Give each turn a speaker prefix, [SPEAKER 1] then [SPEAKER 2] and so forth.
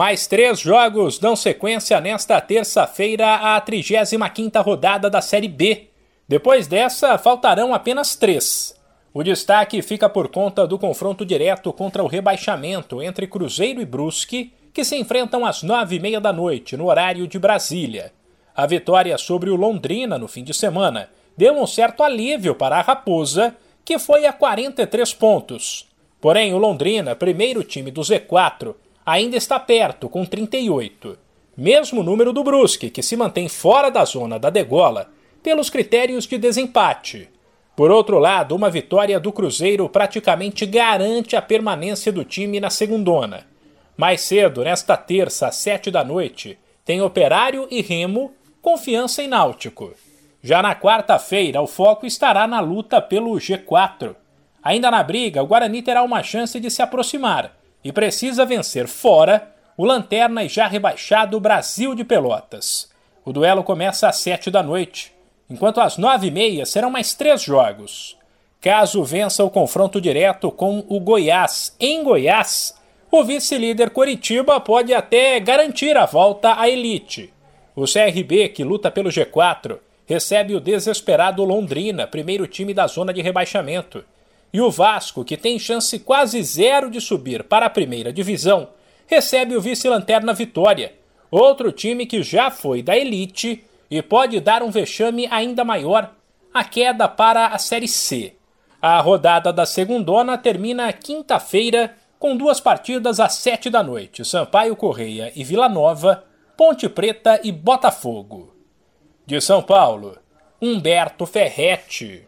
[SPEAKER 1] Mais três jogos dão sequência nesta terça-feira à 35ª rodada da Série B. Depois dessa, faltarão apenas três. O destaque fica por conta do confronto direto contra o rebaixamento entre Cruzeiro e Brusque, que se enfrentam às nove e meia da noite, no horário de Brasília. A vitória sobre o Londrina no fim de semana deu um certo alívio para a Raposa, que foi a 43 pontos. Porém, o Londrina, primeiro time do Z4, ainda está perto, com 38. Mesmo número do Brusque, que se mantém fora da zona da degola, pelos critérios de desempate. Por outro lado, uma vitória do Cruzeiro praticamente garante a permanência do time na segundona. Mais cedo, nesta terça, às sete da noite, tem Operário e Remo, Confiança e Náutico. Já na quarta-feira, o foco estará na luta pelo G4. Ainda na briga, o Guarani terá uma chance de se aproximar e precisa vencer fora o lanterna e já rebaixado Brasil de Pelotas. O duelo começa às sete da noite, enquanto às nove e meia serão mais três jogos. Caso vença o confronto direto com o Goiás em Goiás, o vice-líder Coritiba pode até garantir a volta à elite. O CRB, que luta pelo G4, recebe o desesperado Londrina, primeiro time da zona de rebaixamento. E o Vasco, que tem chance quase zero de subir para a primeira divisão, recebe o vice-lanterna Vitória, outro time que já foi da elite e pode dar um vexame ainda maior, a queda para a Série C. A rodada da segundona termina quinta-feira com duas partidas às sete da noite, Sampaio Correia e Vila Nova, Ponte Preta e Botafogo. De São Paulo, Humberto Ferretti.